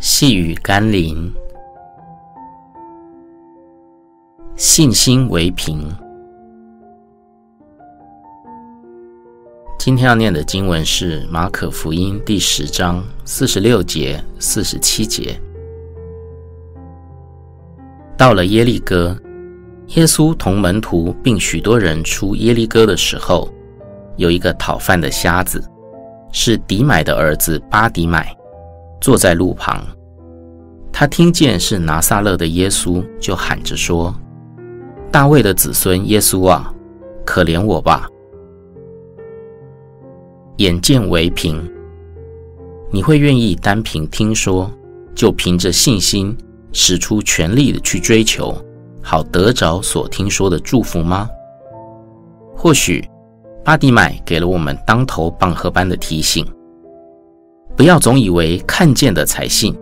细雨甘霖，信心为凭。今天要念的经文是马可福音第十章四十六节、四十七节。到了耶利哥，耶稣同门徒并许多人出耶利哥的时候，有一个讨饭的瞎子，是迪买的儿子巴迪买，坐在路旁。他听见是拿撒勒的耶稣，就喊着说：“大卫的子孙耶稣啊，可怜我吧！”眼见为凭，你会愿意单凭听说，就凭着信心使出全力的去追求，好得着所听说的祝福吗？或许巴底买给了我们当头棒喝般的提醒：不要总以为看见的才信，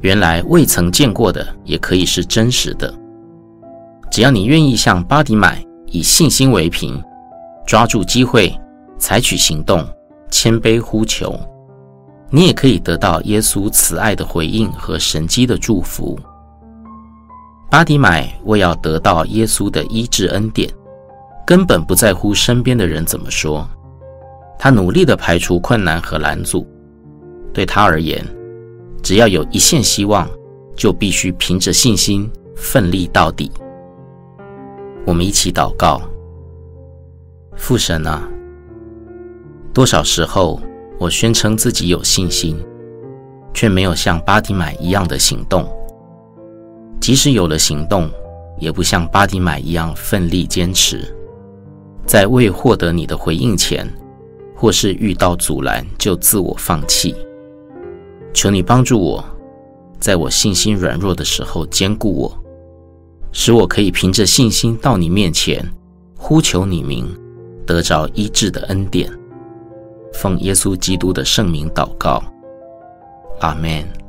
原来未曾见过的也可以是真实的。只要你愿意向巴迪买以信心为凭，抓住机会。采取行动，谦卑呼求，你也可以得到耶稣慈爱的回应和神迹的祝福。巴迪买为要得到耶稣的医治恩典，根本不在乎身边的人怎么说，他努力地排除困难和拦阻。对他而言，只要有一线希望，就必须凭着信心奋力到底。我们一起祷告：父神啊！多少时候，我宣称自己有信心，却没有像巴迪买一样的行动；即使有了行动，也不像巴迪买一样奋力坚持。在未获得你的回应前，或是遇到阻拦，就自我放弃。求你帮助我，在我信心软弱的时候坚固我，使我可以凭着信心到你面前，呼求你名，得着医治的恩典。奉耶稣基督的圣名祷告，阿门。